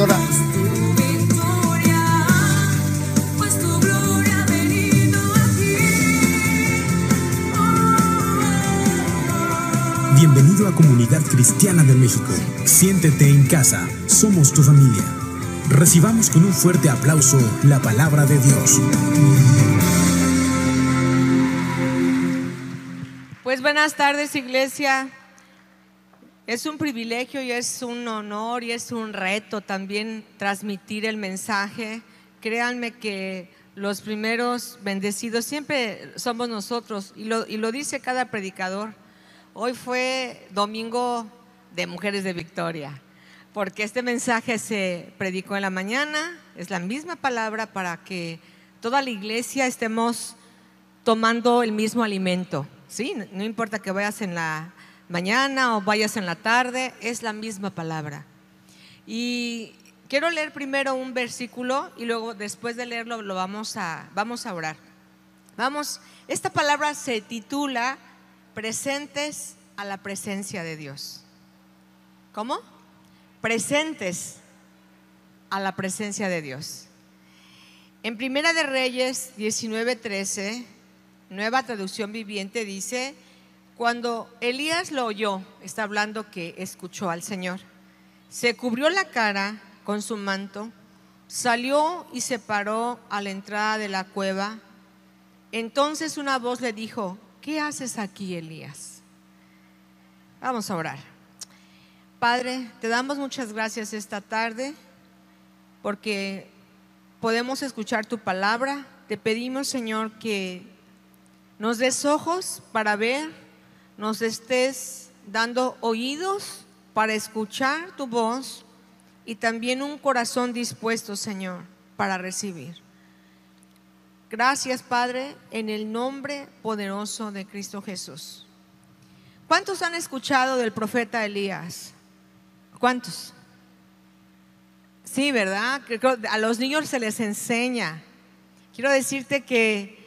pastora. Bienvenido a Comunidad Cristiana de México. Siéntete en casa. Somos tu familia. Recibamos con un fuerte aplauso la palabra de Dios. Pues buenas tardes, iglesia. Es un privilegio y es un honor y es un reto también transmitir el mensaje. Créanme que los primeros bendecidos siempre somos nosotros y lo, y lo dice cada predicador. Hoy fue domingo de Mujeres de Victoria, porque este mensaje se predicó en la mañana, es la misma palabra para que toda la iglesia estemos tomando el mismo alimento. Sí, no importa que vayas en la mañana o vayas en la tarde, es la misma palabra. Y quiero leer primero un versículo y luego después de leerlo lo vamos a, vamos a orar. Vamos, esta palabra se titula Presentes a la presencia de Dios. ¿Cómo? Presentes a la presencia de Dios. En Primera de Reyes 19:13 nueva traducción viviente dice, cuando Elías lo oyó, está hablando que escuchó al Señor, se cubrió la cara con su manto, salió y se paró a la entrada de la cueva. Entonces una voz le dijo, ¿qué haces aquí, Elías? Vamos a orar. Padre, te damos muchas gracias esta tarde porque podemos escuchar tu palabra. Te pedimos, Señor, que nos des ojos para ver, nos estés dando oídos para escuchar tu voz y también un corazón dispuesto, Señor, para recibir. Gracias, Padre, en el nombre poderoso de Cristo Jesús. ¿Cuántos han escuchado del profeta Elías? ¿Cuántos? Sí, ¿verdad? A los niños se les enseña. Quiero decirte que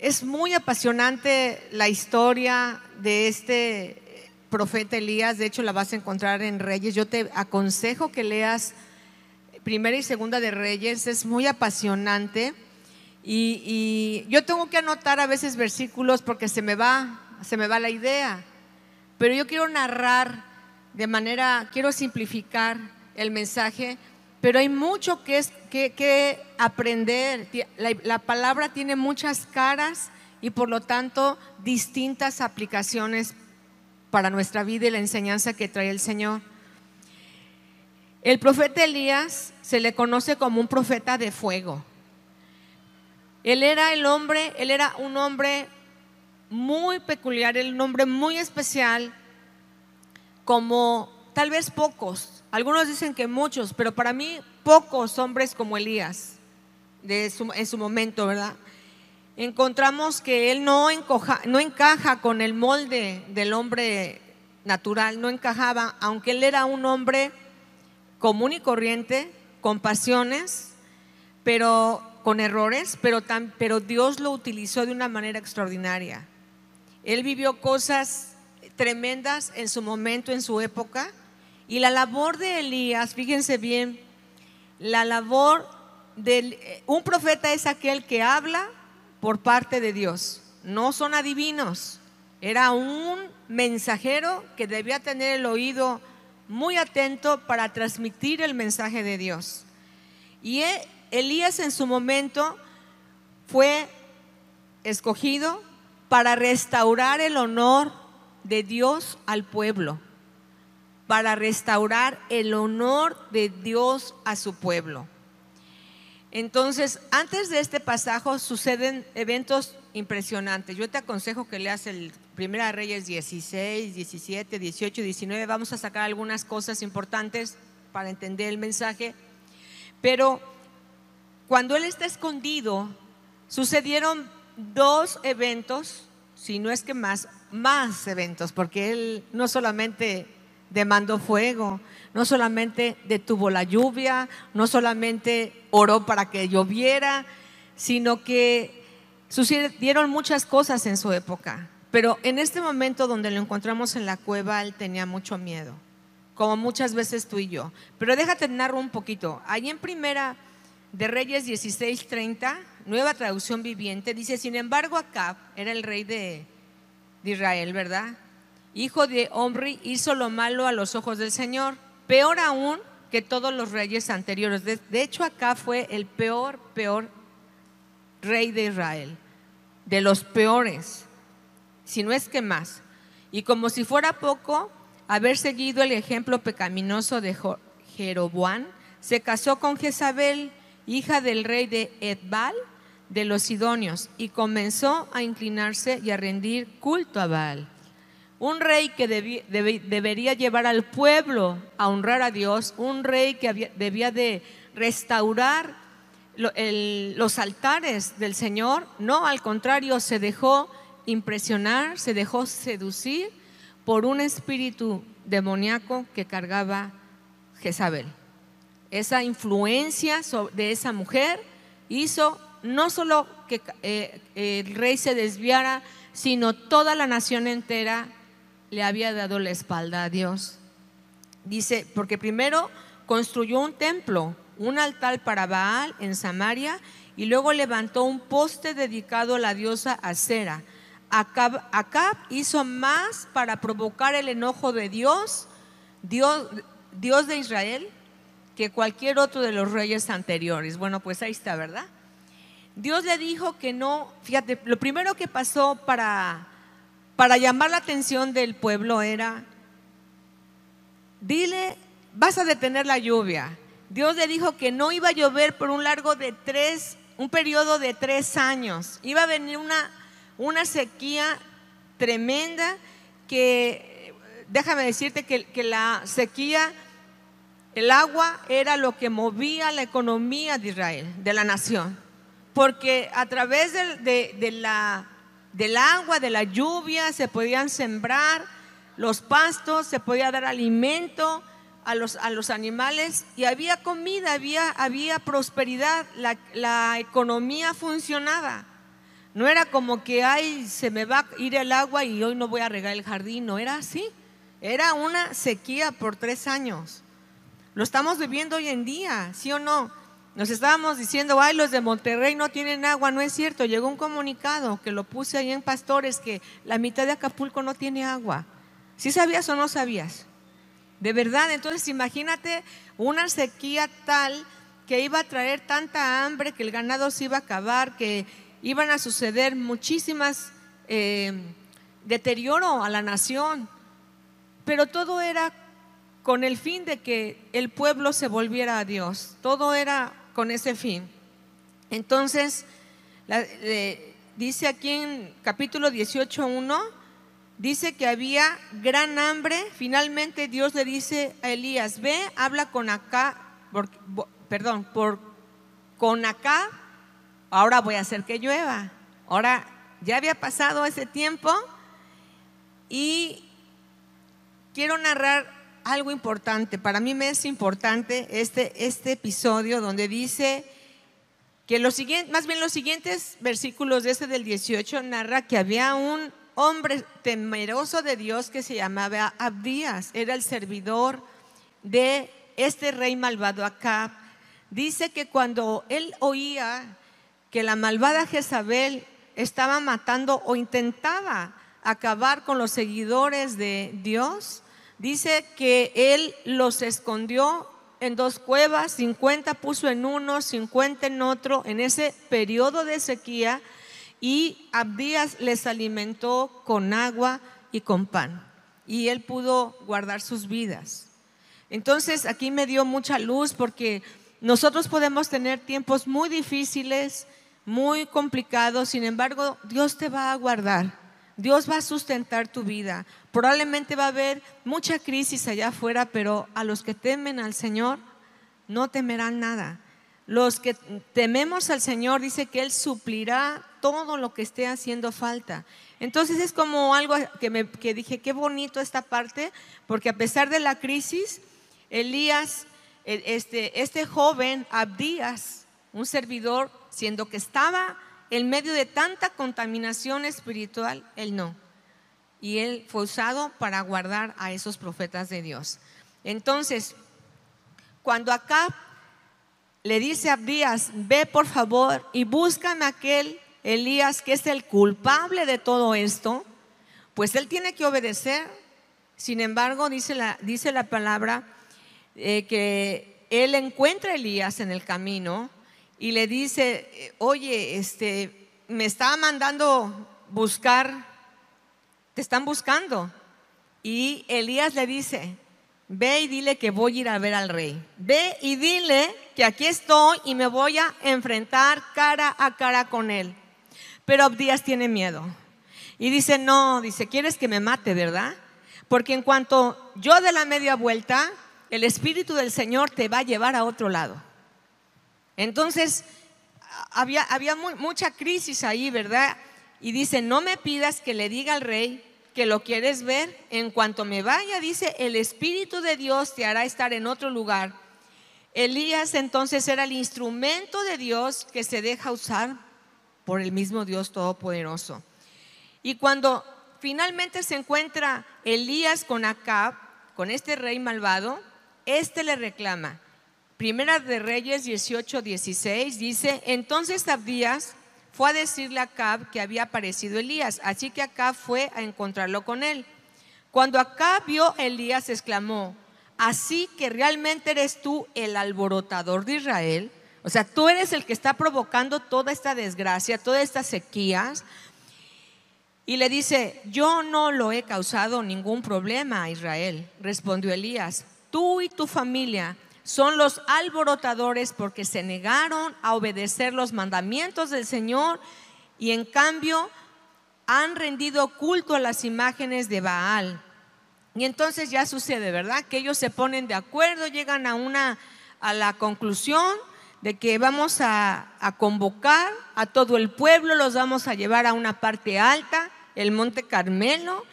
es muy apasionante la historia de este profeta Elías, de hecho la vas a encontrar en Reyes. Yo te aconsejo que leas primera y segunda de Reyes, es muy apasionante. Y, yo tengo que anotar a veces versículos porque se me va, se me va la idea. Pero yo quiero narrar de manera, quiero simplificar el mensaje pero hay mucho que, aprender. La, la, palabra tiene muchas caras y por lo tanto distintas aplicaciones para nuestra vida y la enseñanza que trae el Señor. El profeta Elías se le conoce como un profeta de fuego. Él era el hombre, él era un hombre muy peculiar, un hombre muy especial, como tal vez pocos algunos dicen que muchos, pero para mí pocos hombres como Elías de en su momento, ¿verdad? Encontramos que él no, no encaja con el molde del hombre natural, no encajaba, aunque él era un hombre común y corriente, con pasiones, pero con errores, pero, tan, pero Dios lo utilizó de una manera extraordinaria. Él vivió cosas tremendas en su momento, en su época, y la labor de Elías, fíjense bien, la labor de un profeta es aquel que habla por parte de Dios. No son adivinos. Era un mensajero que debía tener el oído muy atento para transmitir el mensaje de Dios. Y e, Elías en su momento fue escogido para restaurar el honor de Dios al pueblo para restaurar el honor de Dios a su pueblo. Entonces, antes de este pasaje suceden eventos impresionantes. Yo te aconsejo que leas el Primera Reyes 16, 17, 18, 19. Vamos a sacar algunas cosas importantes para entender el mensaje. Pero cuando él está escondido, sucedieron dos eventos, si no es que más, más eventos, porque él no solamente demandó fuego, no solamente detuvo la lluvia, no solamente oró para que lloviera, sino que sucedieron muchas cosas en su época. Pero en este momento donde lo encontramos en la cueva, él tenía mucho miedo. como muchas veces tú y yo. Pero déjate narro un poquito. Ahí en primera de Reyes 16:30, nueva traducción viviente, dice, sin embargo Acab era el rey de, de Israel, ¿verdad? Hijo de Omri, hizo lo malo a los ojos del Señor, peor aún que todos los reyes anteriores. De, hecho, acá fue el peor, peor rey de Israel, de los peores, si no es que más. Y como si fuera poco, haber seguido el ejemplo pecaminoso de Jeroboam, se casó con Jezabel, hija del rey de Edbal de los Sidonios, y comenzó a inclinarse y a rendir culto a Baal. Un rey que debería llevar al pueblo a honrar a Dios, un rey que debía de restaurar los altares del Señor, no, al contrario, se dejó impresionar, se dejó seducir por un espíritu demoníaco que cargaba Jezabel. Esa influencia de esa mujer hizo no solo que eh, el rey se desviara, sino toda la nación entera le había dado la espalda a Dios. Dice, porque primero construyó un templo, un altar para Baal en Samaria, y luego levantó un poste dedicado a la diosa Acera. Acab, Acab hizo más para provocar el enojo de Dios, Dios, Dios de Israel, que cualquier otro de los reyes anteriores. Bueno, pues ahí está, ¿verdad? Dios le dijo que no, fíjate, lo primero que pasó para, para llamar la atención del pueblo era, dile, vas a detener la lluvia. Dios le dijo que no iba a llover por un largo de tres, un periodo de tres años. Iba a venir una una sequía tremenda que, déjame decirte que, la sequía, el agua era lo que movía la economía de Israel, de la nación, porque a través de, la, del agua, de la lluvia, se podían sembrar los pastos, se podía dar alimento a los, a los animales y había comida, había, había prosperidad, la, la economía funcionaba. No era como que, ay, se me va a ir el agua y hoy no voy a regar el jardín. No era así. Era una sequía por tres años. Lo estamos viviendo hoy en día, ¿sí o no? Nos estábamos diciendo, ay, los de Monterrey no tienen agua. No es cierto. Llegó un comunicado que lo puse ahí en Pastores que la mitad de Acapulco no tiene agua. ¿Sí sabías o no sabías? De verdad, entonces imagínate una sequía tal que iba a traer tanta hambre, que el ganado se iba a acabar, que iban a suceder muchísimas eh, deterioro a la nación, pero todo era con el fin de que el pueblo se volviera a Dios, todo era con ese fin. Entonces, dice aquí en capítulo 18.1, dice que había gran hambre, finalmente Dios le dice a Elías, ve, habla con acá, perdón, por, con acá ahora voy a hacer que llueva. Ahora ya había pasado ese tiempo y quiero narrar algo importante. Para mí me es importante este, este episodio donde dice que los siguientes, más bien los siguientes versículos de este del 18 narra que había un hombre temeroso de Dios que se llamaba Abdías, era el servidor de este rey malvado Acab. Dice que cuando él oía que la malvada Jezabel estaba matando o intentaba acabar con los seguidores de Dios, dice que él los escondió en dos cuevas, 50 puso en uno, 50 en otro, en ese periodo de sequía, y Abdías les alimentó con agua y con pan, y él pudo guardar sus vidas. Entonces aquí me dio mucha luz porque nosotros podemos tener tiempos muy difíciles, muy complicado, sin embargo, Dios te va a guardar. Dios va a sustentar tu vida. Probablemente va a haber mucha crisis allá afuera, pero a los que temen al Señor no temerán nada. Los que tememos al Señor dice que Él suplirá todo lo que esté haciendo falta. Entonces es como algo que, me, que dije, qué bonito esta parte, porque a pesar de la crisis, Elías, e, este, este joven, Abdías, un servidor, siendo que estaba en medio de tanta contaminación espiritual, él no. Y él fue usado para guardar a esos profetas de Dios. Entonces, cuando acá le dice a Abdías, ve por favor y búscame aquel Elías que es el culpable de todo esto, pues él tiene que obedecer. Sin embargo, dice la, dice la palabra eh, que él encuentra a Elías en el camino y le dice, oye, este, me está mandando buscar, están buscando. Y Elías le dice, ve y dile que voy a ir a ver al rey. Ve y dile que aquí estoy y me voy a enfrentar cara a cara con él. Pero Abdías tiene miedo. Y dice, no, dice, ¿quieres que me mate, verdad? Porque en cuanto yo de la media vuelta, el Espíritu del Señor te va a llevar a otro lado. Entonces, había, había mucha crisis ahí, ¿verdad? Y dice, no me pidas que le diga al rey que lo quieres ver. En cuanto me vaya, dice, el Espíritu de Dios te hará estar en otro lugar. Elías entonces era el instrumento de Dios que se deja usar por el mismo Dios Todopoderoso. Y cuando finalmente se encuentra Elías con Acab, con este rey malvado, este le reclama. Primera de Reyes 18, 16 dice, entonces Abdías fue a decirle a Acab que había aparecido Elías, así que Acab fue a encontrarlo con él. Cuando Acab vio a Elías, exclamó, así que realmente eres tú el alborotador de Israel. O sea, tú eres el que está provocando toda esta desgracia, todas estas sequías. Y le dice, yo no lo he causado ningún problema a Israel, respondió Elías. Tú y tu familia son los alborotadores porque se negaron a obedecer los mandamientos del Señor y en cambio han rendido culto a las imágenes de Baal. Y entonces ya sucede, ¿verdad? Que ellos se ponen de acuerdo, llegan a una a la conclusión de que vamos a, convocar a todo el pueblo, los vamos a llevar a una parte alta, el Monte Carmelo,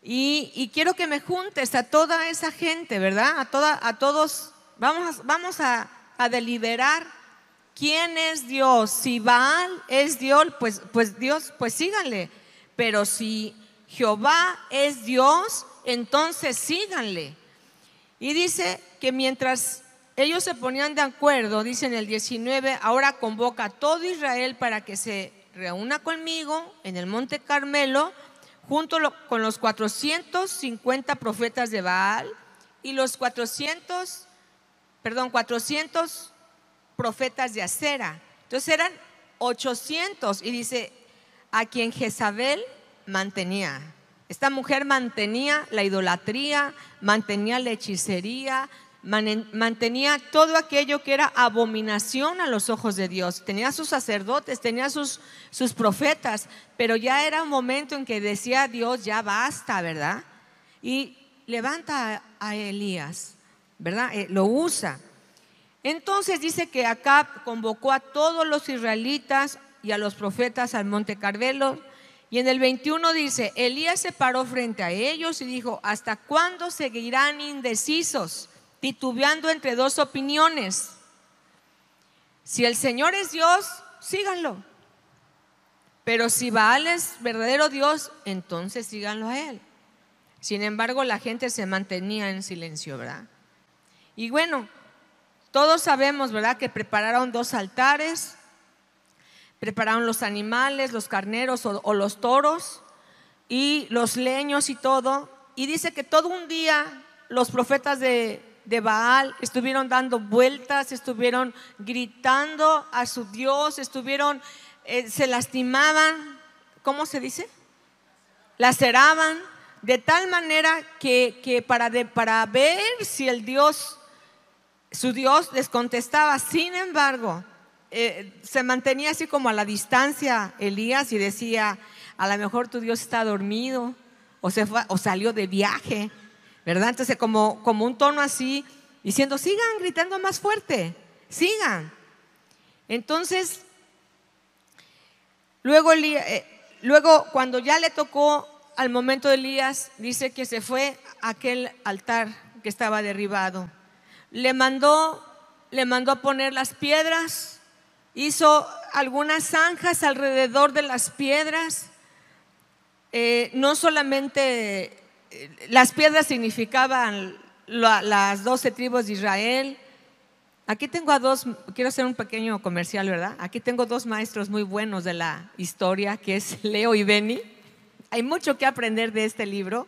y, quiero que me juntes a toda esa gente, ¿verdad? A, toda, a todos, vamos, vamos a, deliberar quién es Dios. Si Baal es Dios, pues, pues Dios, pues síganle. Pero si Jehová es Dios, entonces síganle. Y dice que mientras ellos se ponían de acuerdo, dice en el 19, ahora convoca a todo Israel para que se reúna conmigo en el Monte Carmelo, junto con los 450 profetas de Baal y los 400, perdón, 400 profetas de Acera. Entonces eran 800 y dice, a quien Jezabel mantenía. Esta mujer mantenía la idolatría, mantenía la hechicería, mantenía todo aquello que era abominación a los ojos de Dios. Tenía sus sacerdotes, tenía sus, sus profetas, pero ya era un momento en que decía Dios, ya basta, ¿verdad? Y levanta a, Elías, ¿verdad? Eh, lo usa. Entonces dice que Acab convocó a todos los israelitas y a los profetas al monte Carmelo. Y en el 21 dice, Elías se paró frente a ellos y dijo, ¿hasta cuándo seguirán indecisos? titubeando entre dos opiniones. Si el Señor es Dios, síganlo. Pero si Baal es verdadero Dios, entonces síganlo a Él. Sin embargo, la gente se mantenía en silencio, ¿verdad? Y bueno, todos sabemos, ¿verdad?, que prepararon dos altares, prepararon los animales, los carneros o, los toros y los leños y todo. Y dice que todo un día los profetas de, de Baal, estuvieron dando vueltas, estuvieron gritando a su Dios, estuvieron, eh, se lastimaban, ¿cómo se dice? Laceraban, de tal manera que, para, para ver si el Dios, su Dios les contestaba. Sin embargo, eh, se mantenía así como a la distancia Elías y decía, a lo mejor tu Dios está dormido o, se o salió de viaje ¿verdad? Entonces, como, como un tono así, diciendo, sigan gritando más fuerte, sigan. Entonces, luego, eh, luego cuando ya le tocó al momento de Elías, dice que se fue a aquel altar que estaba derribado. Le mandó, le mandó a poner las piedras, hizo algunas zanjas alrededor de las piedras. Eh, no solamente las piedras significaban las doce tribus de Israel. Aquí tengo a dos, quiero hacer un pequeño comercial, ¿verdad? Aquí tengo dos maestros muy buenos de la historia, que es Leo y Benny. Hay mucho que aprender de este libro.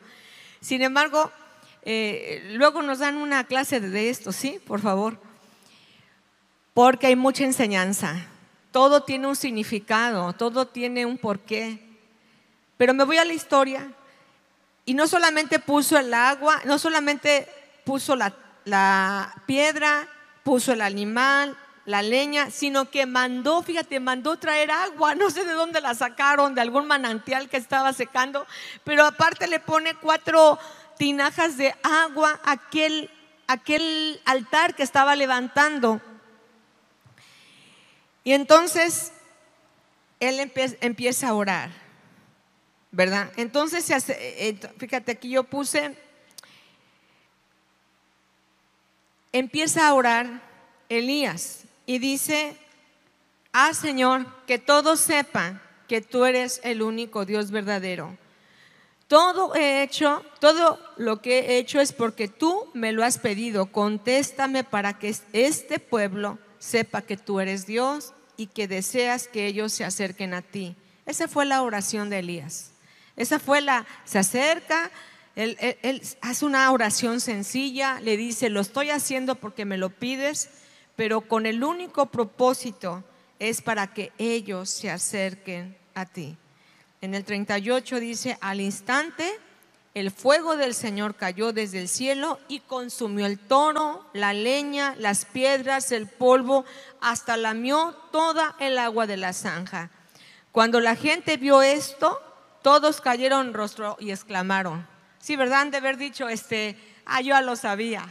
Sin embargo, eh, luego nos dan una clase de esto, ¿sí? Por favor. Porque hay mucha enseñanza. Todo tiene un significado, todo tiene un porqué. Pero me voy a la historia y no solamente puso el agua, no solamente puso la, la piedra, puso el animal, la leña, sino que mandó, fíjate, mandó traer agua, no sé de dónde la sacaron, de algún manantial que estaba secando, pero aparte le pone cuatro tinajas de agua aquel, aquel altar que estaba levantando. Y entonces él empieza a orar, ¿verdad? Entonces, hace, eh, fíjate, aquí yo puse, empieza a orar Elías y dice, ah Señor, que todos sepan que tú eres el único Dios verdadero. Todo he hecho, todo lo que he hecho es porque tú me lo has pedido. Contéstame para que este pueblo sepa que tú eres Dios y que deseas que ellos se acerquen a ti. Esa fue la oración de Elías. Esa fue la, se acerca, él, él, hace una oración sencilla, le dice, lo estoy haciendo porque me lo pides, pero con el único propósito es para que ellos se acerquen a ti. En el 38 dice, al instante el fuego del Señor cayó desde el cielo y consumió el toro, la leña, las piedras, el polvo, hasta lamió toda el agua de la zanja. Cuando la gente vio esto, todos cayeron rostro y exclamaron, sí, ¿verdad? De haber dicho, este, ah, yo ya lo sabía.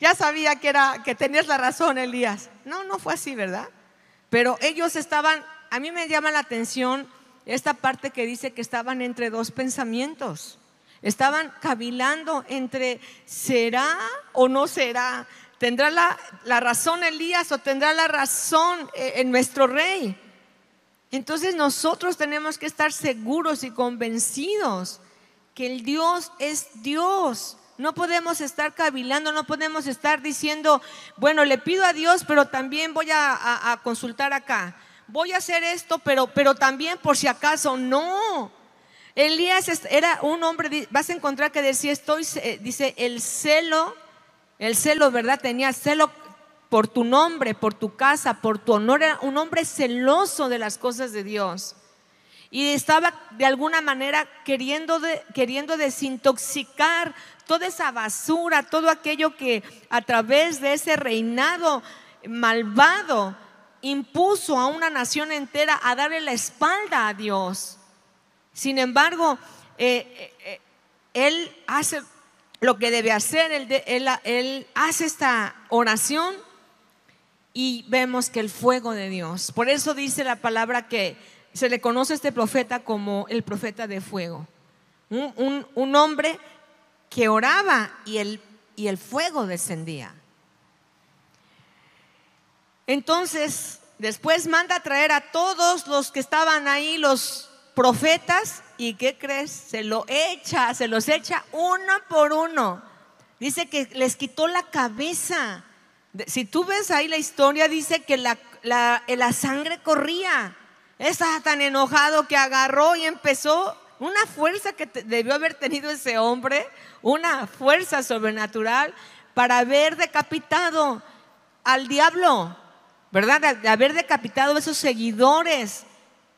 Ya sabía que era que tenías la razón, Elías. No, no fue así, ¿verdad? Pero ellos estaban, a mí me llama la atención esta parte que dice que estaban entre dos pensamientos. Estaban cavilando entre será o no será. ¿Tendrá la, la razón Elías o tendrá la razón eh, en nuestro rey? Entonces nosotros tenemos que estar seguros y convencidos que el Dios es Dios no podemos estar cavilando, no podemos estar diciendo, bueno, le pido a Dios, pero también voy a, consultar acá. Voy a hacer esto, pero, pero también por si acaso, no. Elías era un hombre, vas a encontrar que decía, estoy, eh, dice, el celo, el celo, ¿verdad? Tenía celo por tu nombre, por tu casa, por tu honor, era un hombre celoso de las cosas de Dios. Y estaba de alguna manera queriendo, queriendo desintoxicar toda esa basura, todo aquello que a través de ese reinado malvado impuso a una nación entera a darle la espalda a Dios. Sin embargo, eh, eh, eh, él hace lo que debe hacer, él, hace esta oración y vemos que el fuego de Dios. Por eso dice la palabra que se le conoce a este profeta como el profeta de fuego. Un, hombre que oraba y el fuego descendía. Entonces, después manda a traer a todos los que estaban ahí, los profetas, y ¿qué crees? Se lo echa, se los echa uno por uno. Dice que les quitó la cabeza. Si tú ves ahí la historia, dice que la, la, sangre corría. Estaba tan enojado que agarró y empezó una fuerza que debió haber tenido ese hombre, una fuerza sobrenatural para haber decapitado al diablo, ¿verdad? De haber decapitado a esos seguidores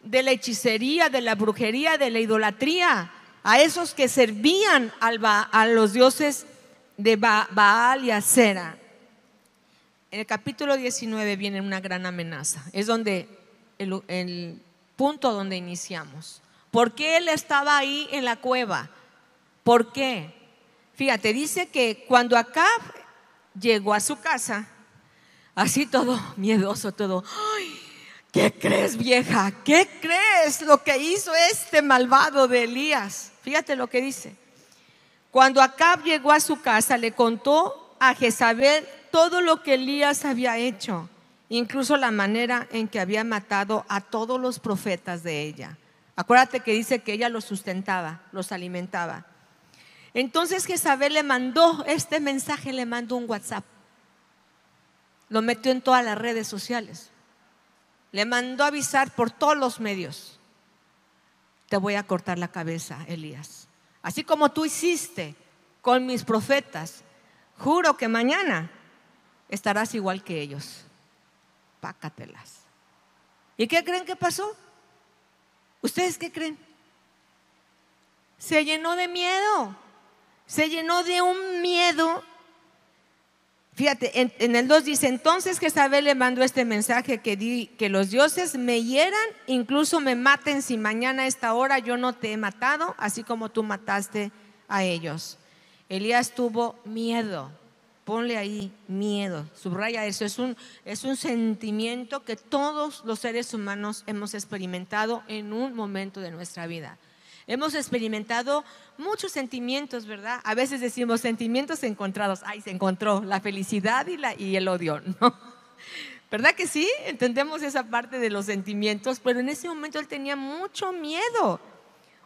de la hechicería, de la brujería, de la idolatría, a esos que servían a los dioses de Baal y Acera. En el capítulo 19 viene una gran amenaza. Es donde el, el punto donde iniciamos. ¿Por qué él estaba ahí en la cueva? ¿Por qué? Fíjate, dice que cuando Acab llegó a su casa, así todo miedoso, todo, ¡ay! ¿Qué crees, vieja? ¿Qué crees lo que hizo este malvado de Elías? Fíjate lo que dice. Cuando Acab llegó a su casa, le contó a Jezabel todo lo que Elías había hecho, incluso la manera en que había matado a todos los profetas de ella. Acuérdate que dice que ella los sustentaba, los alimentaba. Entonces Jezabel le mandó este mensaje, le mandó un WhatsApp. Lo metió en todas las redes sociales. Le mandó avisar por todos los medios. Te voy a cortar la cabeza, Elías. Así como tú hiciste con mis profetas, juro que mañana estarás igual que ellos. Pácatelas. ¿Y qué creen que pasó? ¿Ustedes qué creen? Se llenó de miedo se llenó de un miedo. Fíjate, en, el 2 dice, entonces Jezabel le mandó este mensaje que, di, que los dioses me hieran, incluso me maten si mañana a esta hora yo no te he matado, así como tú mataste a ellos. Elías tuvo miedo. Ponle ahí miedo, subraya eso. Es un, es un sentimiento que todos los seres humanos hemos experimentado en un momento de nuestra vida. Hemos experimentado muchos sentimientos, ¿verdad? A veces decimos sentimientos encontrados. Ay, se encontró la felicidad y, la, y el odio, ¿no? ¿Verdad que sí? Entendemos esa parte de los sentimientos, pero en ese momento él tenía mucho miedo.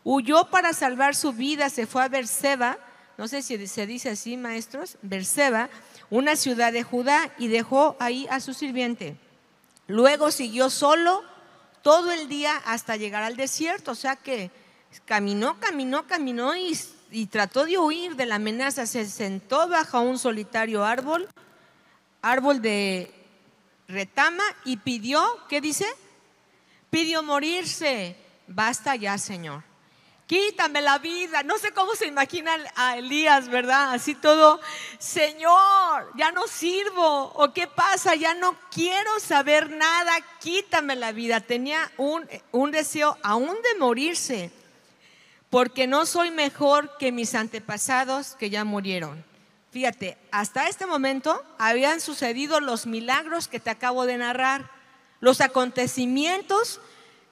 Huyó para salvar su vida, se fue a Berseba, no sé si se dice así, maestros, Berseba, una ciudad de Judá, y dejó ahí a su sirviente. Luego siguió solo todo el día hasta llegar al desierto, o sea que Caminó, caminó, caminó y, trató de huir de la amenaza. Se sentó bajo un solitario árbol, árbol de retama, y pidió, ¿qué dice? Pidió morirse. Basta ya, Señor. Quítame la vida. No sé cómo se imagina a Elías, ¿verdad? Así todo, Señor, ya no sirvo. ¿O qué pasa? Ya no quiero saber nada. Quítame la vida. Tenía un, un deseo aún de morirse porque no soy mejor que mis antepasados que ya murieron. Fíjate, hasta este momento habían sucedido los milagros que te acabo de narrar, los acontecimientos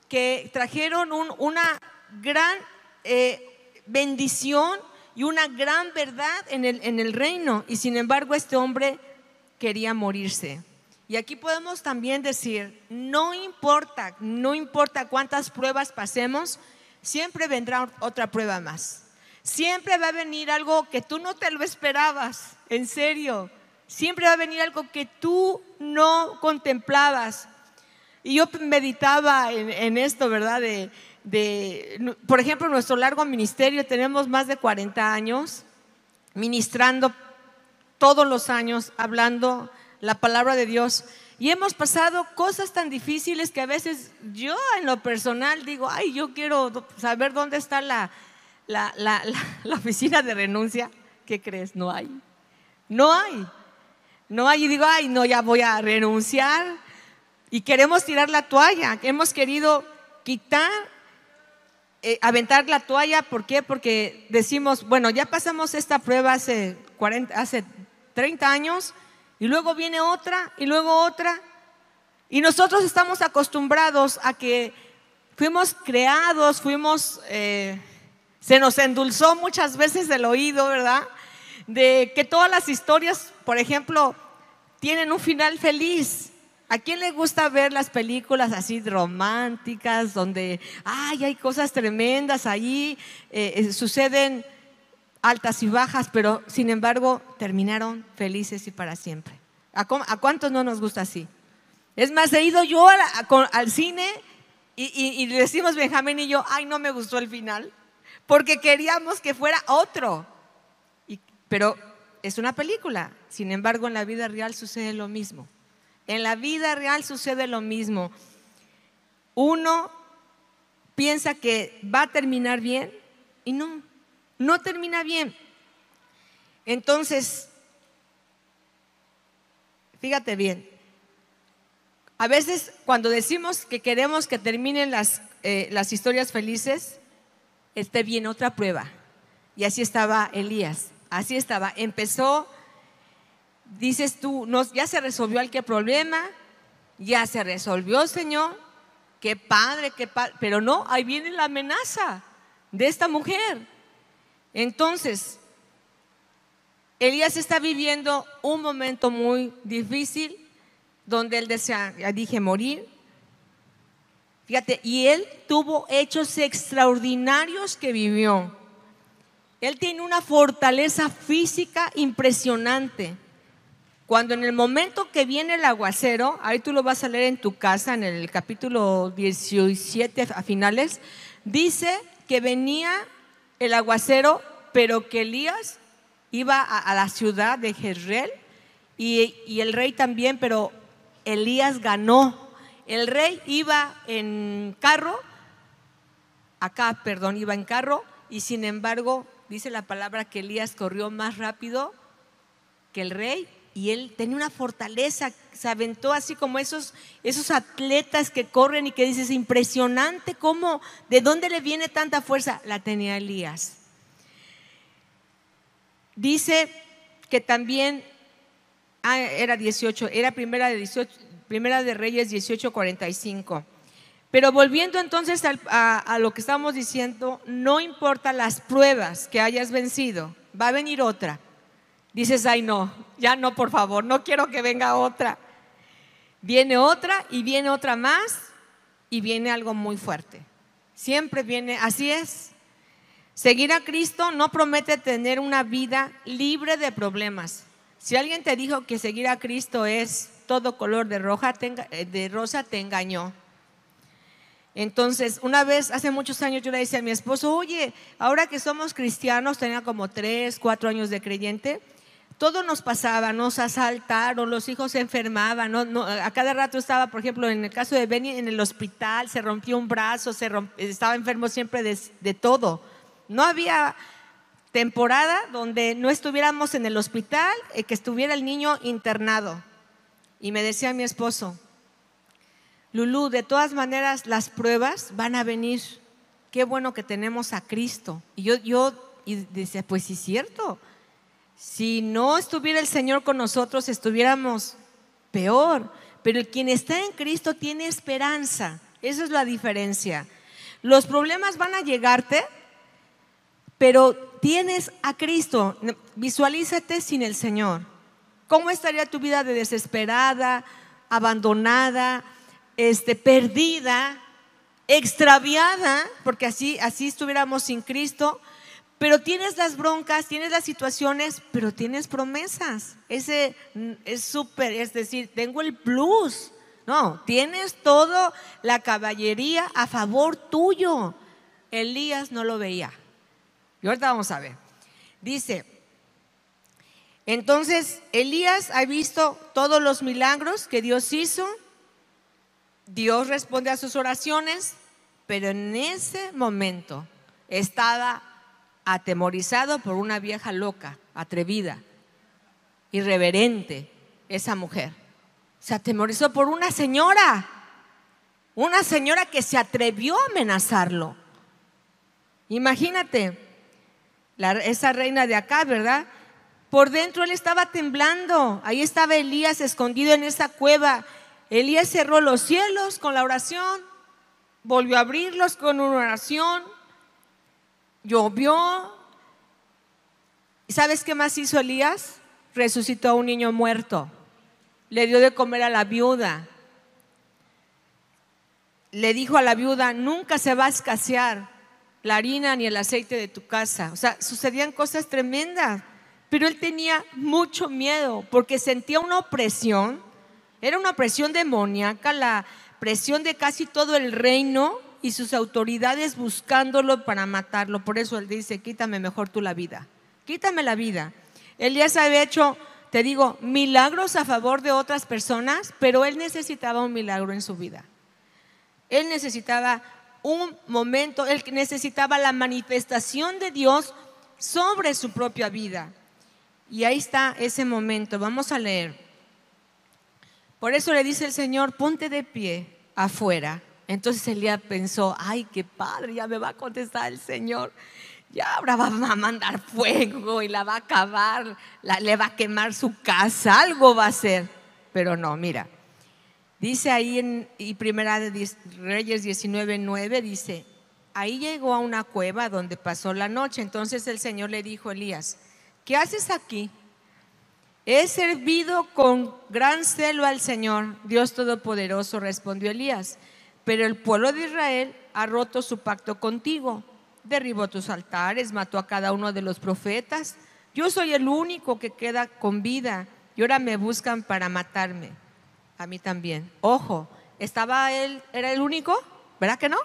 que trajeron una gran eh, bendición y una gran verdad en el, en el reino. Y sin embargo este hombre quería morirse. Y aquí podemos también decir, no importa, no importa cuántas pruebas pasemos, siempre vendrá otra prueba más. Siempre va a venir algo que tú no te lo esperabas, en serio. Siempre va a venir algo que tú no contemplabas. Y yo meditaba en, esto, ¿verdad? De, por ejemplo, nuestro largo ministerio, tenemos más de 40 años ministrando todos los años, hablando la palabra de Dios. Y hemos pasado cosas tan difíciles que a veces yo en lo personal digo, ay, yo quiero saber dónde está la, la, la, la, oficina de renuncia. ¿Qué crees? No hay. No hay. No hay. Y digo, ay, no, ya voy a renunciar. Y queremos tirar la toalla. Hemos querido quitar, eh, aventar la toalla. ¿Por qué? Porque decimos, bueno, ya pasamos esta prueba hace, 40, hace 30 años y luego viene otra y luego otra. Y nosotros estamos acostumbrados a que fuimos creados, fuimos, eh, se nos endulzó muchas veces el oído, ¿verdad? De que todas las historias, por ejemplo, tienen un final feliz. ¿A quién le gusta ver las películas así románticas, donde ay, hay cosas tremendas ahí, eh, eh, suceden altas y bajas, pero sin embargo terminaron felices y para siempre. ¿A, cuántos no nos gusta así? Es más, he ido yo al, cine y, decimos Benjamín y yo, ay, no me gustó el final, porque queríamos que fuera otro. pero es una película, sin embargo en la vida real sucede lo mismo. En la vida real sucede lo mismo. Uno piensa que va a terminar bien y no, no termina bien. Entonces, fíjate bien, a veces cuando decimos que queremos que terminen las, eh, las historias felices, esté bien otra prueba. Y así estaba Elías, así estaba. Empezó, dices tú, no, ya se resolvió el problema, ya se resolvió, Señor, qué padre, qué padre, pero no, ahí viene la amenaza de esta mujer. Entonces, Elías está viviendo un momento muy difícil donde él desea, ya dije, morir. Fíjate, y él tuvo hechos extraordinarios que vivió. Él tiene una fortaleza física impresionante. Cuando en el momento que viene el aguacero, ahí tú lo vas a leer en tu casa, en el capítulo 17 a finales, dice que venía el aguacero, pero que Elías iba a, la ciudad de Jezreel y, y el rey también, pero Elías ganó. El rey iba en carro, acá, perdón, iba en carro, y sin embargo, dice la palabra que Elías corrió más rápido que el rey y él tenía una fortaleza, se aventó así como esos, esos atletas que corren y que dices, impresionante cómo, ¿de dónde le viene tanta fuerza? La tenía Elías. Dice que también, ah, era 18, era primera de, 18, primera de Reyes 18:45. Pero volviendo entonces a, a lo que estamos diciendo, no importa las pruebas que hayas vencido, va a venir otra dices, ay no, ya no, por favor, no quiero que venga otra. Viene otra y viene otra más y viene algo muy fuerte. Siempre viene, así es. Seguir a Cristo no promete tener una vida libre de problemas. Si alguien te dijo que seguir a Cristo es todo color de, roja, eh, de rosa, te engañó. Entonces, una vez, hace muchos años, yo le decía a mi esposo, oye, ahora que somos cristianos, tenía como tres, cuatro años de creyente, todo nos pasaba, nos asaltaron, los hijos se enfermaban, a cada rato estaba, por ejemplo, en el caso de Benny, en el hospital, se rompió un brazo, estaba enfermo siempre de, todo. No había temporada donde no estuviéramos en el hospital, y que estuviera el niño internado. Y me decía mi esposo, Lulú, de todas maneras las pruebas van a venir. Qué bueno que tenemos a Cristo. Y yo, yo y decía, pues sí es cierto. Si no estuviera el Señor con nosotros, estuviéramos peor. Pero quien está en Cristo tiene esperanza. Esa es la diferencia. Los problemas van a llegarte, pero tienes a Cristo. Visualízate sin el Señor. ¿Cómo estaría tu vida de desesperada, abandonada, este, perdida, extraviada? Porque así, así estuviéramos sin Cristo. Pero tienes las broncas, tienes las situaciones, pero tienes promesas. Ese es súper, es decir, tengo el plus. No, tienes toda la caballería a favor tuyo. Elías no lo veía. Y ahorita vamos a ver. Dice, entonces Elías ha visto todos los milagros que Dios hizo. Dios responde a sus oraciones, pero en ese momento estaba atemorizado por una vieja loca, atrevida, irreverente, esa mujer. Se atemorizó por una señora, una señora que se atrevió a amenazarlo. Imagínate, esa reina de acá, ¿verdad? Por dentro él estaba temblando, ahí estaba Elías escondido en esa cueva. Elías cerró los cielos con la oración, volvió a abrirlos con una oración, llovió. ¿Y sabes qué más hizo Elías? Resucitó a un niño muerto. Le dio de comer a la viuda. Le dijo a la viuda, nunca se va a escasear la harina ni el aceite de tu casa. O sea, sucedían cosas tremendas. Pero él tenía mucho miedo porque sentía una opresión. Era una opresión demoníaca, la presión de casi todo el reino y sus autoridades buscándolo para matarlo. Por eso él dice, quítame mejor tú la vida, quítame la vida. Elías había hecho, te digo, milagros a favor de otras personas, pero él necesitaba un milagro en su vida. Él necesitaba un momento, él necesitaba la manifestación de Dios sobre su propia vida. Y ahí está ese momento. Vamos a leer. Por eso le dice el Señor, ponte de pie afuera entonces Elías pensó, ay, qué padre, ya me va a contestar el Señor. Ya ahora va a mandar fuego y la va a acabar, le va a quemar su casa, algo va a hacer. Pero no, mira, dice ahí en y Primera de Reyes 19:9, dice, ahí llegó a una cueva donde pasó la noche. Entonces el Señor le dijo a Elías, ¿qué haces aquí? He servido con gran celo al Señor, Dios Todopoderoso, respondió Elías pero el pueblo de Israel ha roto su pacto contigo. derribó tus altares, mató a cada uno de los profetas. Yo soy el único que queda con vida y ahora me buscan para matarme. A mí también. Ojo, ¿estaba él, era el único? ¿Verdad que no?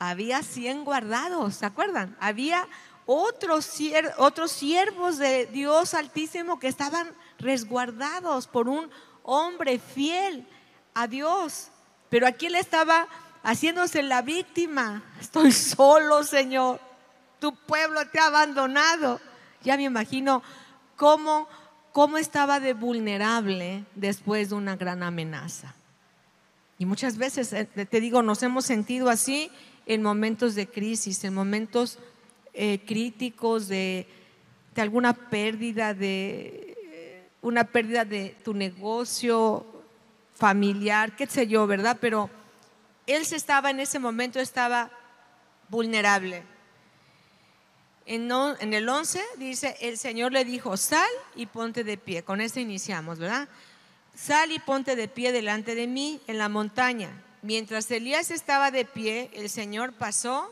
Había 100 guardados, ¿se acuerdan? Había otros, otros siervos de Dios Altísimo que estaban resguardados por un hombre fiel a Dios. Pero aquí él estaba haciéndose la víctima. Estoy solo, Señor. Tu pueblo te ha abandonado. Ya me imagino cómo, cómo estaba de vulnerable después de una gran amenaza. Y muchas veces, eh, te digo, nos hemos sentido así en momentos de crisis, en momentos eh, críticos de, de, alguna pérdida, de eh, una pérdida de tu negocio familiar, qué sé yo, ¿verdad? Pero él se estaba en ese momento, estaba vulnerable. En, el 11 dice, el Señor le dijo, sal y ponte de pie. Con esto iniciamos, ¿verdad? Sal y ponte de pie delante de mí en la montaña. Mientras Elías estaba de pie, el Señor pasó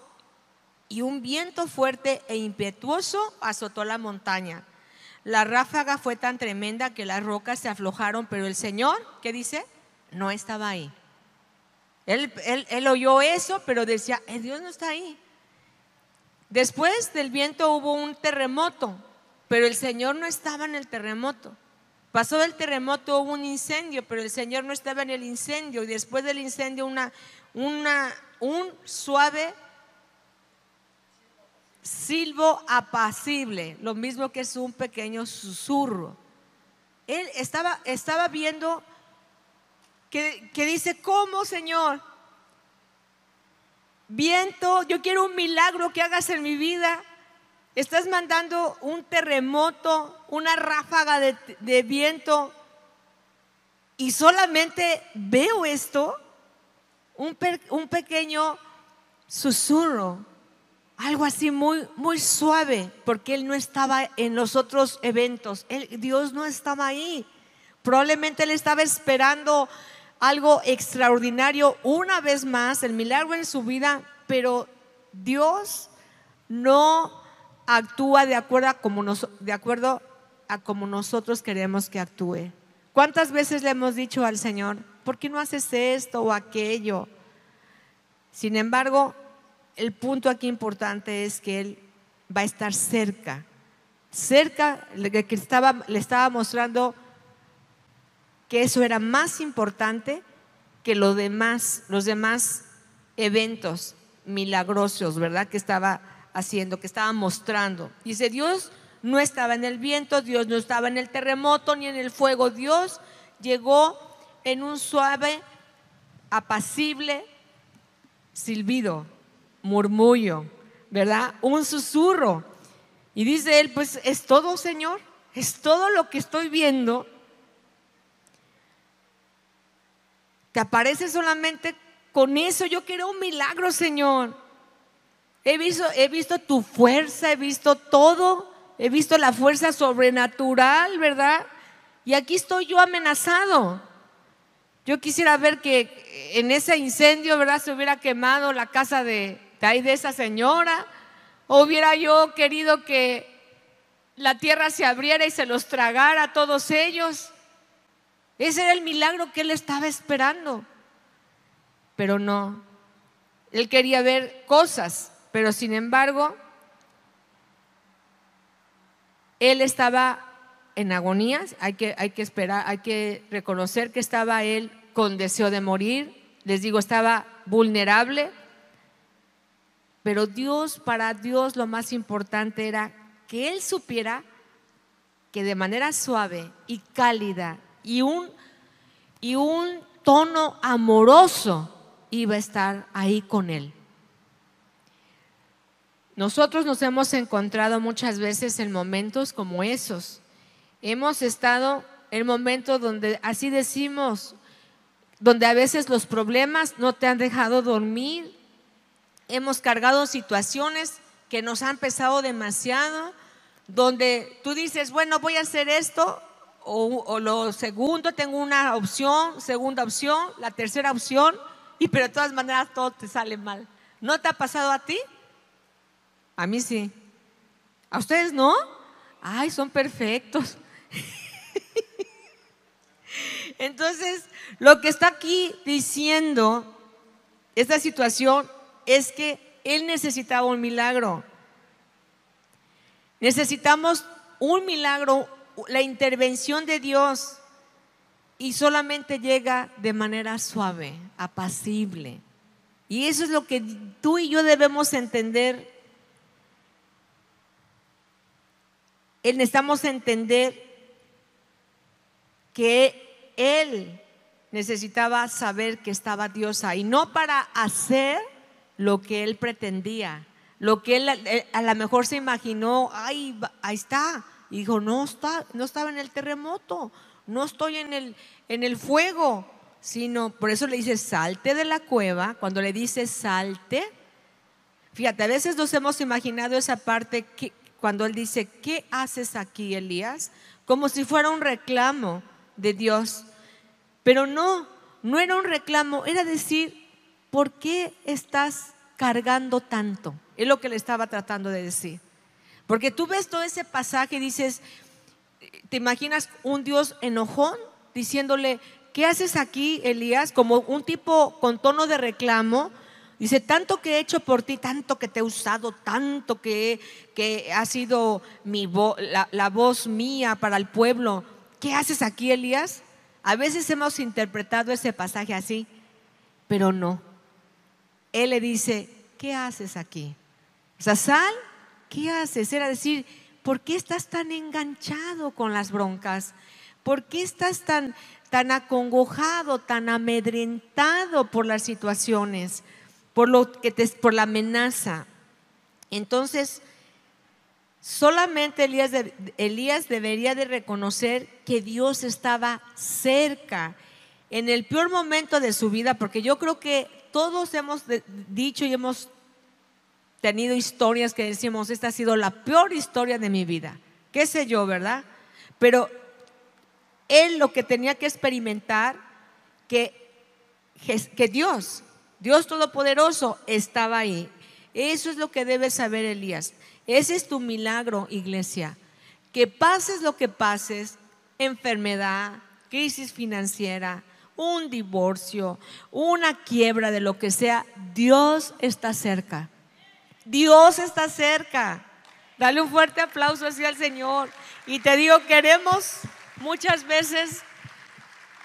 y un viento fuerte e impetuoso azotó la montaña. La ráfaga fue tan tremenda que las rocas se aflojaron, pero el Señor, ¿qué dice? No estaba ahí. Él, él, oyó eso, pero decía, eh, Dios no está ahí. Después del viento hubo un terremoto, pero el Señor no estaba en el terremoto. Pasó del terremoto, hubo un incendio, pero el Señor no estaba en el incendio. Y después del incendio, una, una, un suave silbo apacible, lo mismo que es un pequeño susurro. Él estaba, estaba viendo que, que dice, ¿cómo, Señor? Viento, yo quiero un milagro que hagas en mi vida. Estás mandando un terremoto, una ráfaga de, viento y solamente veo esto, un, un, pequeño susurro, algo así muy, muy suave, porque Él no estaba en los otros eventos, Dios no estaba ahí. Probablemente Él estaba esperando algo extraordinario una vez más, el milagro en su vida, pero Dios no actúa de acuerdo a como, de acuerdo a como nosotros queremos que actúe. ¿Cuántas veces le hemos dicho al Señor, ¿por qué no haces esto o aquello? Sin embargo, el punto aquí importante es que Él va a estar cerca, cerca, que estaba, le estaba mostrando que eso era más importante que demás, los demás eventos milagrosos, ¿verdad? Que estaba haciendo, que estaba mostrando. Dice, Dios no estaba en el viento, Dios no estaba en el terremoto ni en el fuego. Dios llegó en un suave, apacible silbido, murmullo, ¿verdad? Un susurro. Y dice él, pues es todo, Señor, es todo lo que estoy viendo. Te aparece solamente con eso. Yo quiero un milagro, Señor. He visto, he visto tu fuerza, he visto todo, he visto la fuerza sobrenatural, ¿verdad? Y aquí estoy yo amenazado. Yo quisiera ver que en ese incendio, ¿verdad? Se hubiera quemado la casa de, de, de esa señora. O hubiera yo querido que la tierra se abriera y se los tragara a todos ellos. Ese era el milagro que él estaba esperando. Pero no. Él quería ver cosas pero sin embargo, él estaba en agonías, hay que, hay que esperar, hay que reconocer que estaba él con deseo de morir, les digo, estaba vulnerable, pero Dios, para Dios lo más importante era que él supiera que de manera suave y cálida y un, y un tono amoroso iba a estar ahí con él. Nosotros nos hemos encontrado muchas veces en momentos como esos. Hemos estado en momentos donde así decimos, donde a veces los problemas no te han dejado dormir. Hemos cargado situaciones que nos han pesado demasiado, donde tú dices, bueno, voy a hacer esto, o, lo segundo, tengo una opción, segunda opción, la tercera opción, y pero de todas maneras todo te sale mal. ¿No te ha pasado a ti? A mí sí. ¿A ustedes no? Ay, son perfectos. Entonces, lo que está aquí diciendo esta situación es que él necesitaba un milagro. Necesitamos un milagro, la intervención de Dios, y solamente llega de manera suave, apacible. Y eso es lo que tú y yo debemos entender. Necesitamos entender que Él necesitaba saber que estaba Dios ahí, no para hacer lo que Él pretendía, lo que Él eh, a lo mejor se imaginó, ay, ahí está. Y dijo, no, está, no estaba en el terremoto, no estoy en el, en el fuego, sino por eso le dice salte de la cueva, cuando le dice salte, fíjate, a veces nos hemos imaginado esa parte que, cuando él dice, ¿qué haces aquí, Elías? Como si fuera un reclamo de Dios, pero no, no era un reclamo, era decir, ¿por qué estás cargando tanto? Es lo que le estaba tratando de decir. Porque tú ves todo ese pasaje y dices, ¿te imaginas un Dios enojón diciéndole, ¿qué haces aquí, Elías? Como un tipo con tono de reclamo. Dice, tanto que he hecho por ti, tanto que te he usado, tanto que, que ha sido mi la, la voz mía para el pueblo. ¿Qué haces aquí, Elías? A veces hemos interpretado ese pasaje así, pero no. Él le dice, ¿qué haces aquí? O sea, sal, ¿qué haces? Era decir, ¿por qué estás tan enganchado con las broncas? ¿Por qué estás tan, tan acongojado, tan amedrentado por las situaciones, por, lo que te, por la amenaza? Entonces, solamente Elías, Elías debería de reconocer que Dios estaba cerca en el peor momento de su vida, porque yo creo que todos hemos dicho y hemos tenido historias que decimos, esta ha sido la peor historia de mi vida, qué sé yo, ¿verdad? Pero él lo que tenía que experimentar, que, que Dios, Dios Todopoderoso, estaba ahí. Eso es lo que debe saber Elías. Ese es tu milagro, iglesia. Que pases lo que pases, enfermedad, crisis financiera, un divorcio, una quiebra de lo que sea, Dios está cerca. Dios está cerca. Dale un fuerte aplauso hacia el Señor. Y te digo, queremos Muchas veces,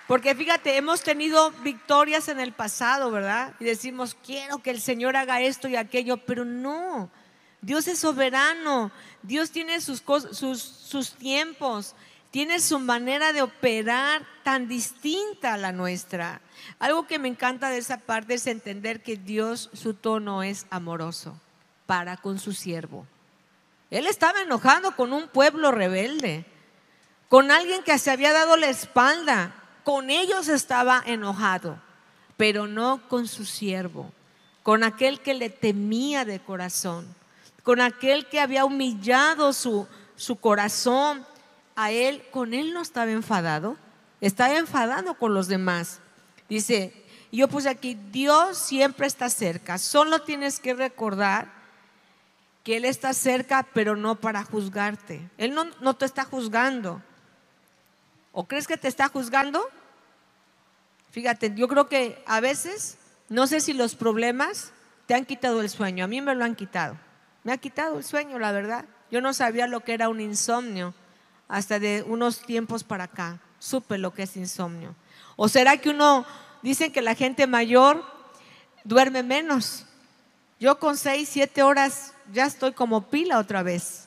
porque fíjate, hemos tenido victorias en el pasado, ¿verdad? Y decimos, quiero que el Señor haga esto y aquello, pero no. Dios es soberano, Dios tiene sus, sus, sus tiempos, tiene su manera de operar tan distinta a la nuestra. Algo que me encanta de esa parte es entender que Dios, su tono es amoroso para con su siervo. Él estaba enojado con un pueblo rebelde con alguien que se había dado la espalda. Con ellos estaba enojado, pero no con su siervo, con aquel que le temía de corazón, con aquel que había humillado su, su corazón. A él, con él no estaba enfadado, estaba enfadado con los demás. Dice, yo puse aquí, Dios siempre está cerca, solo tienes que recordar que Él está cerca, pero no para juzgarte. Él no, no te está juzgando. ¿O crees que te está juzgando? Fíjate, yo creo que a veces, no sé si los problemas te han quitado el sueño. A mí me lo han quitado. Me ha quitado el sueño, la verdad. Yo no sabía lo que era un insomnio hasta de unos tiempos para acá. Supe lo que es insomnio. ¿O será que uno, dicen que la gente mayor duerme menos? Yo con seis, siete horas ya estoy como pila otra vez.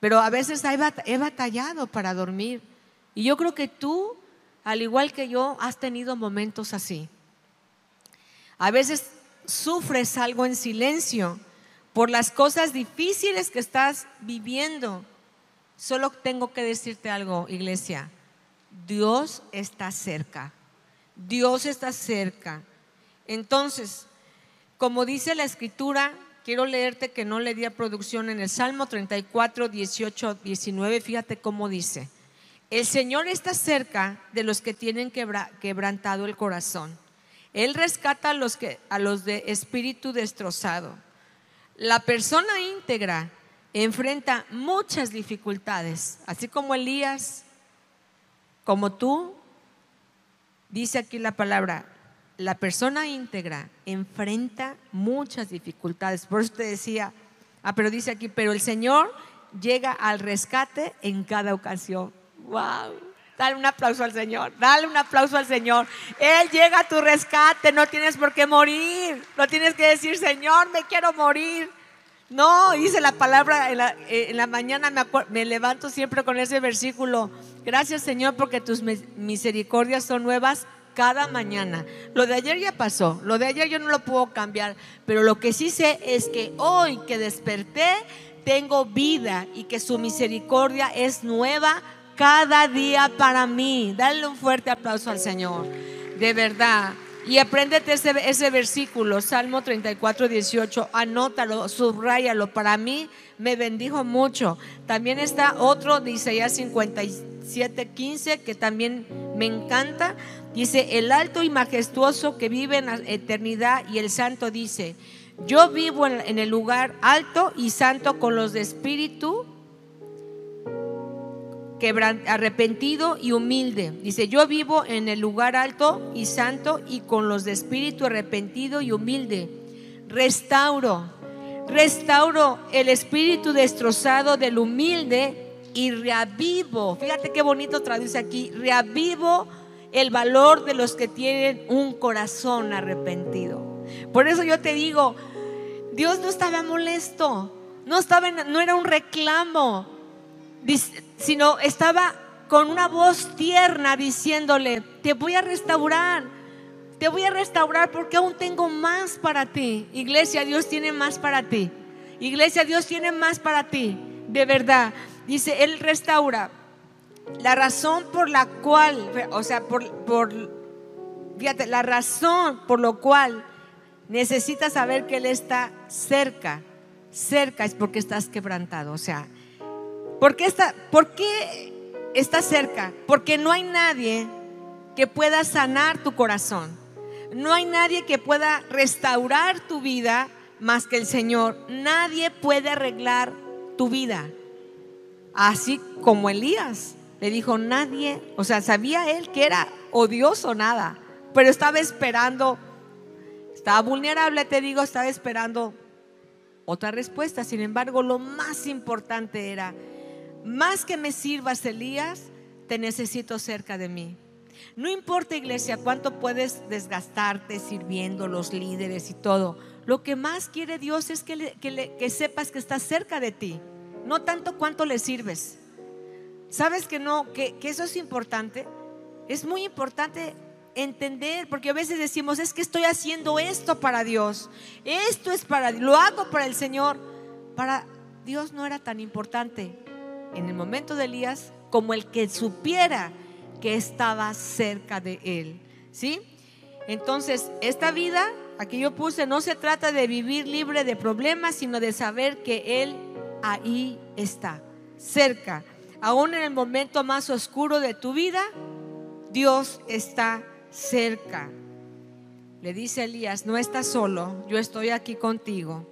Pero a veces he batallado para dormir. Y yo creo que tú, al igual que yo, has tenido momentos así. A veces sufres algo en silencio por las cosas difíciles que estás viviendo. Solo tengo que decirte algo, iglesia. Dios está cerca. Dios está cerca. Entonces, como dice la escritura, quiero leerte que no le di a producción en el Salmo 34, 18, 19. Fíjate cómo dice. El Señor está cerca de los que tienen quebrantado el corazón. Él rescata a los, que, a los de espíritu destrozado. La persona íntegra enfrenta muchas dificultades, así como Elías, como tú, dice aquí la palabra, la persona íntegra enfrenta muchas dificultades. Por eso te decía, ah, pero dice aquí, pero el Señor llega al rescate en cada ocasión. ¡Wow! Dale un aplauso al Señor, dale un aplauso al Señor. Él llega a tu rescate, no tienes por qué morir, no tienes que decir, Señor, me quiero morir. No, dice la palabra en la, la mañana, me, me, levanto siempre con ese versículo. Gracias Señor porque tus misericordias son nuevas cada mañana. Lo de ayer ya pasó, lo de ayer yo no lo puedo cambiar, pero lo que sí sé es que hoy que desperté tengo vida y que su misericordia es nueva cada día para mí. Dale un fuerte aplauso al Señor, de verdad. Y apréndete ese, ese, versículo, Salmo 34, 18, anótalo, subráyalo. Para mí me bendijo mucho. También está otro de Isaías 57, 15, que también me encanta. Dice, el alto y majestuoso que vive en la eternidad y el santo dice, yo vivo en el lugar alto y santo con los de espíritu arrepentido y humilde. Dice, yo vivo en el lugar alto y santo y con los de espíritu arrepentido y humilde. Restauro, restauro el espíritu destrozado del humilde y reavivo. Fíjate qué bonito traduce aquí, reavivo el valor de los que tienen un corazón arrepentido. Por eso yo te digo, Dios no estaba molesto, no, estaba no era un reclamo, sino estaba con una voz tierna diciéndole, te voy a restaurar, te voy a restaurar porque aún tengo más para ti. Iglesia, Dios tiene más para ti. Iglesia, Dios tiene más para ti, de verdad. Dice, Él restaura. La razón por la cual, o sea, por, por fíjate, la razón por lo cual necesitas saber que Él está cerca, cerca es porque estás quebrantado. O sea, ¿Por qué, está, ¿Por qué está cerca? Porque no hay nadie que pueda sanar tu corazón. No hay nadie que pueda restaurar tu vida más que el Señor. Nadie puede arreglar tu vida. Así como Elías le dijo, nadie, o sea, sabía él que era odioso nada, pero estaba esperando, estaba vulnerable, te digo, estaba esperando otra respuesta. Sin embargo, lo más importante era más que me sirvas, Elías, te necesito cerca de mí. No importa, iglesia, cuánto puedes desgastarte sirviendo los líderes y todo. Lo que más quiere Dios es que, sepas que estás cerca de ti, no tanto cuánto le sirves. ¿Sabes que no? Que, que eso es importante. Es muy importante entender, porque a veces decimos, es que estoy haciendo esto para Dios, esto es para, lo hago para el Señor. Para Dios no era tan importante en el momento de Elías como el que supiera que estaba cerca de él. ¿Sí? Entonces, esta vida, aquí yo puse, no se trata de vivir libre de problemas, sino de saber que Él ahí está, cerca. Aún en el momento más oscuro de tu vida, Dios está cerca. Le dice Elías, no estás solo, yo estoy aquí contigo.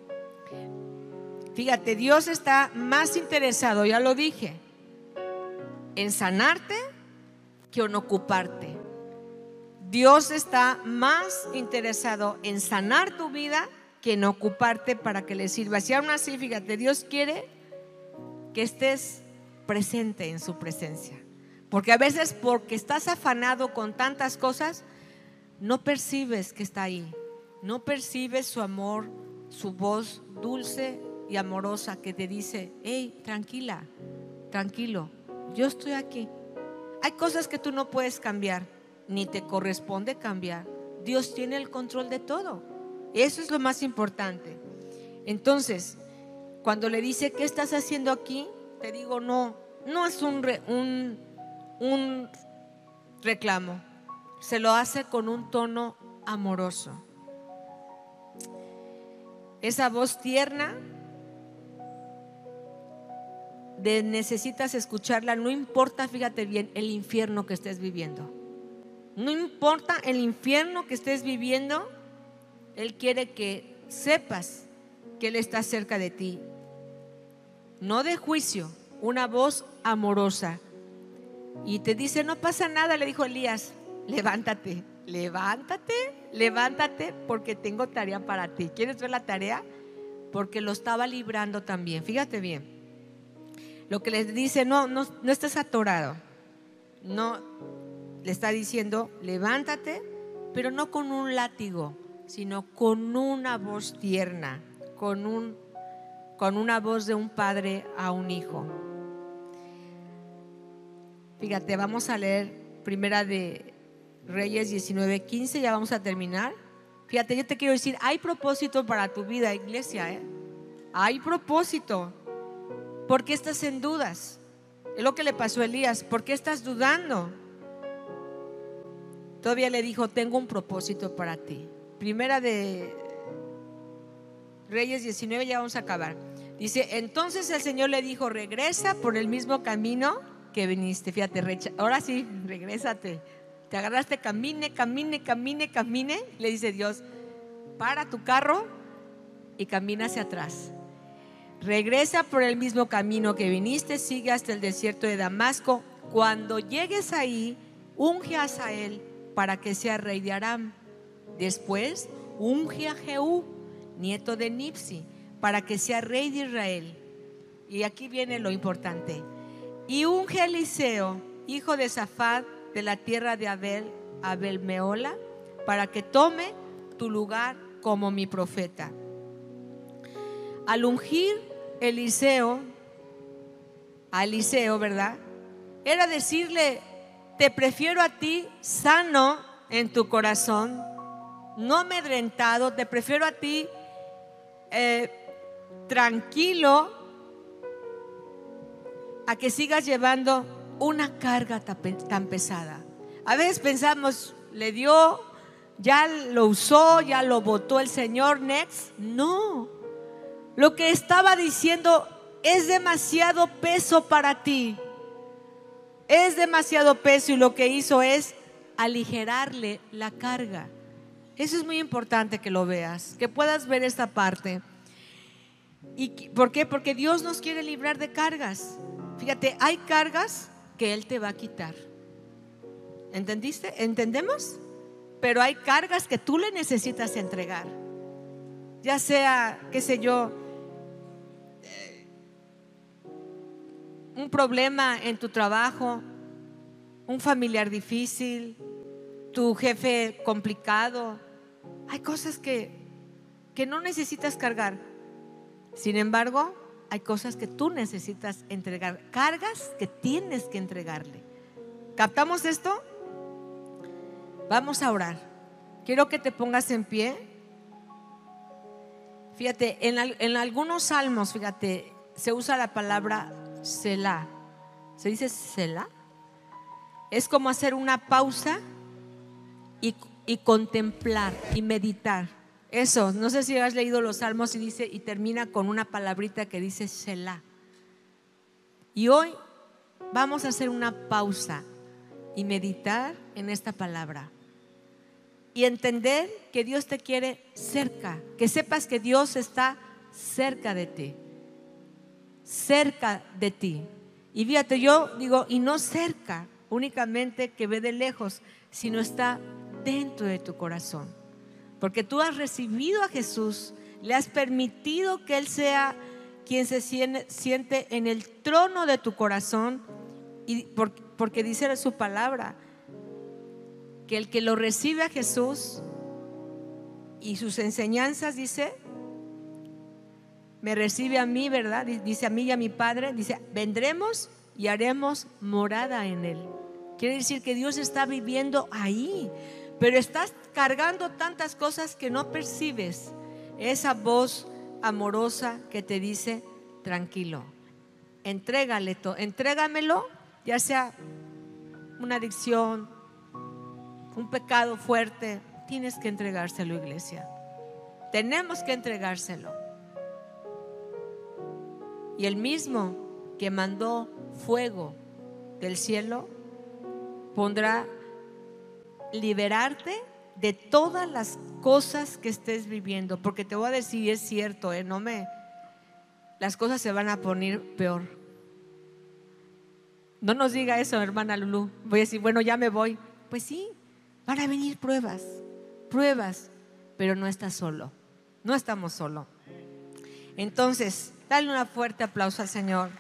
Fíjate, Dios está más interesado, ya lo dije, en sanarte que en ocuparte. Dios está más interesado en sanar tu vida que en ocuparte para que le sirva. Si aún así, fíjate, Dios quiere que estés presente en su presencia. Porque a veces porque estás afanado con tantas cosas, no percibes que está ahí. No percibes su amor, su voz dulce, amorosa que te dice, hey, tranquila, tranquilo, yo estoy aquí. Hay cosas que tú no puedes cambiar, ni te corresponde cambiar. Dios tiene el control de todo. Eso es lo más importante. Entonces, cuando le dice, ¿qué estás haciendo aquí? Te digo, no, no es un, un, un reclamo. Se lo hace con un tono amoroso. Esa voz tierna necesitas escucharla, no importa, fíjate bien, el infierno que estés viviendo. No importa el infierno que estés viviendo, Él quiere que sepas que Él está cerca de ti. No de juicio, una voz amorosa. Y te dice, no pasa nada, le dijo Elías, levántate, levántate, levántate porque tengo tarea para ti. ¿Quieres ver la tarea? Porque lo estaba librando también. Fíjate bien. Lo que les dice, no, no, no estés atorado. No, le está diciendo, levántate, pero no con un látigo, sino con una voz tierna, con, un, con una voz de un padre a un hijo. Fíjate, vamos a leer primera de Reyes 19, 15, ya vamos a terminar. Fíjate, yo te quiero decir, hay propósito para tu vida, iglesia, ¿eh? Hay propósito. ¿Por qué estás en dudas? Es lo que le pasó a Elías. ¿Por qué estás dudando? Todavía le dijo, tengo un propósito para ti. Primera de Reyes 19, ya vamos a acabar. Dice, entonces el Señor le dijo, regresa por el mismo camino que viniste. Fíjate, ahora sí, regrésate. Te agarraste, camine, camine, camine, camine. Le dice Dios, para tu carro y camina hacia atrás. Regresa por el mismo camino que viniste, sigue hasta el desierto de Damasco. Cuando llegues ahí, unge a Sael para que sea rey de Aram. Después, unge a Jehú, nieto de Nipsi, para que sea rey de Israel. Y aquí viene lo importante. Y unge a Eliseo, hijo de Safat, de la tierra de Abel, Abel Meola, para que tome tu lugar como mi profeta. Al ungir Eliseo, a Eliseo, ¿verdad? Era decirle, te prefiero a ti sano en tu corazón, no amedrentado, te prefiero a ti eh, tranquilo, a que sigas llevando una carga tan pesada. A veces pensamos, le dio, ya lo usó, ya lo votó el Señor, next. No, lo que estaba diciendo es demasiado peso para ti es demasiado peso y lo que hizo es aligerarle la carga. Eso es muy importante que lo veas, que puedas ver esta parte. ¿Y por qué? Porque Dios nos quiere librar de cargas. Fíjate, hay cargas que Él te va a quitar. ¿Entendiste? ¿Entendemos? Pero hay cargas que tú le necesitas entregar. Ya sea, qué sé yo, un problema en tu trabajo, un familiar difícil, tu jefe complicado. Hay cosas que, que no necesitas cargar. Sin embargo, hay cosas que tú necesitas entregar, cargas que tienes que entregarle. ¿Captamos esto? Vamos a orar. Quiero que te pongas en pie. Fíjate, en, en algunos salmos, fíjate, se usa la palabra Selah. ¿Se dice Selah? Es como hacer una pausa y, contemplar y meditar. Eso, no sé si has leído los salmos y dice y termina con una palabrita que dice Selah. Y hoy vamos a hacer una pausa y meditar en esta palabra. Y entender que Dios te quiere cerca, que sepas que Dios está cerca de ti cerca de ti. Y fíjate, yo digo, y no cerca únicamente que ve de lejos, sino está dentro de tu corazón. Porque tú has recibido a Jesús, le has permitido que Él sea quien se siente en el trono de tu corazón, y porque dice su palabra, que el que lo recibe a Jesús y sus enseñanzas, dice, me recibe a mí, ¿verdad? Dice a mí y a mi Padre, dice, vendremos y haremos morada en Él. Quiere decir que Dios está viviendo ahí, pero estás cargando tantas cosas que no percibes esa voz amorosa que te dice, tranquilo, entrégale todo, entrégamelo, ya sea una adicción, un pecado fuerte, tienes que entregárselo, iglesia. Tenemos que entregárselo. Y el mismo que mandó fuego del cielo pondrá liberarte de todas las cosas que estés viviendo, porque te voy a decir, es cierto, ¿eh? no me, las cosas se van a poner peor. No nos diga eso, hermana Lulu. Voy a decir, bueno, ya me voy. Pues sí, van a venir pruebas, pruebas, pero no estás solo, no estamos solo. Entonces, dale un fuerte aplauso al Señor.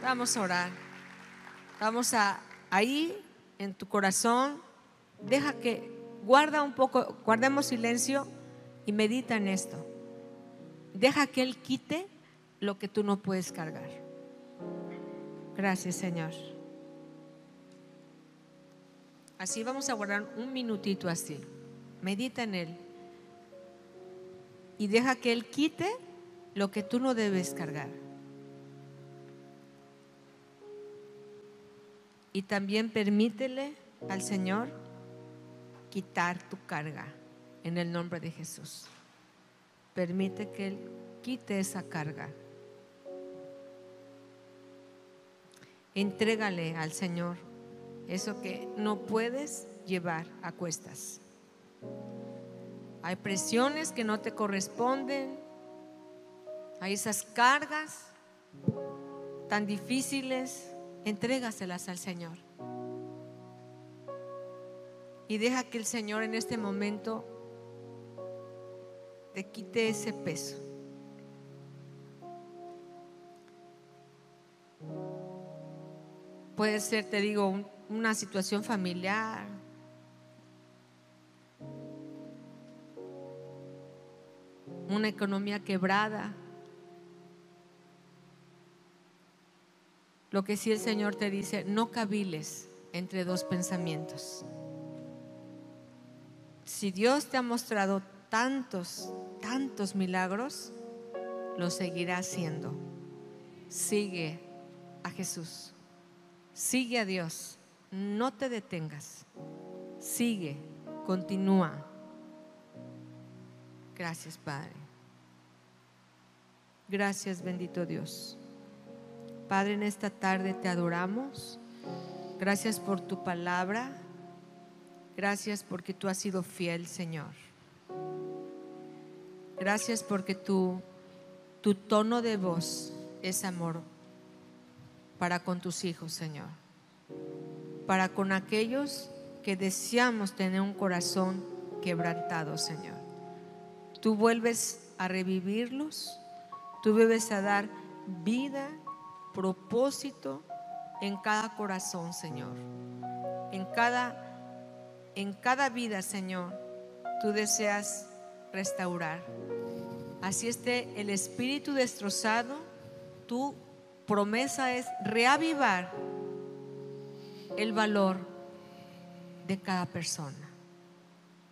Vamos a orar. Vamos a ahí en tu corazón, deja que guarda un poco, guardemos silencio y medita en esto. Deja que Él quite lo que tú no puedes cargar. Gracias, Señor. Así vamos a guardar un minutito así. Medita en Él. Y deja que Él quite lo que tú no debes cargar. Y también permítele al Señor quitar tu carga en el nombre de Jesús. Permite que Él quite esa carga. Entrégale al Señor eso que no puedes llevar a cuestas. Hay presiones que no te corresponden. Hay esas cargas tan difíciles entrégaselas al Señor. Y deja que el Señor en este momento te quite ese peso. Puede ser, te digo, una situación familiar. Una economía quebrada. Lo que sí el Señor te dice, no caviles entre dos pensamientos. Si Dios te ha mostrado tantos, tantos milagros, lo seguirá haciendo. Sigue a Jesús. Sigue a Dios. No te detengas. Sigue. Continúa. Gracias, Padre. Gracias, bendito Dios. Padre, en esta tarde te adoramos. Gracias por tu palabra. Gracias porque tú has sido fiel, Señor. Gracias porque tu, tu tono de voz es amor para con tus hijos, Señor. Para con aquellos que deseamos tener un corazón quebrantado, Señor. Tú vuelves a revivirlos, tú vuelves a dar vida propósito en cada corazón, Señor. En cada en cada vida, Señor, tú deseas restaurar. Así esté el espíritu destrozado, tu promesa es reavivar el valor de cada persona.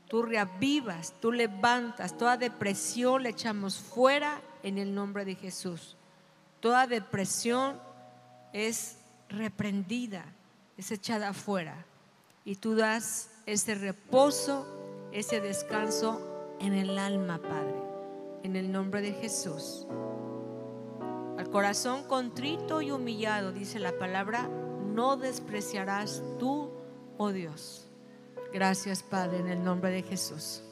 Tú reavivas, tú levantas, toda depresión le echamos fuera en el nombre de Jesús. Toda depresión es reprendida, es echada afuera. Y tú das ese reposo, ese descanso en el alma, Padre. En el nombre de Jesús. Al corazón contrito y humillado, dice la palabra, no despreciarás tú, oh Dios. Gracias, Padre, en el nombre de Jesús.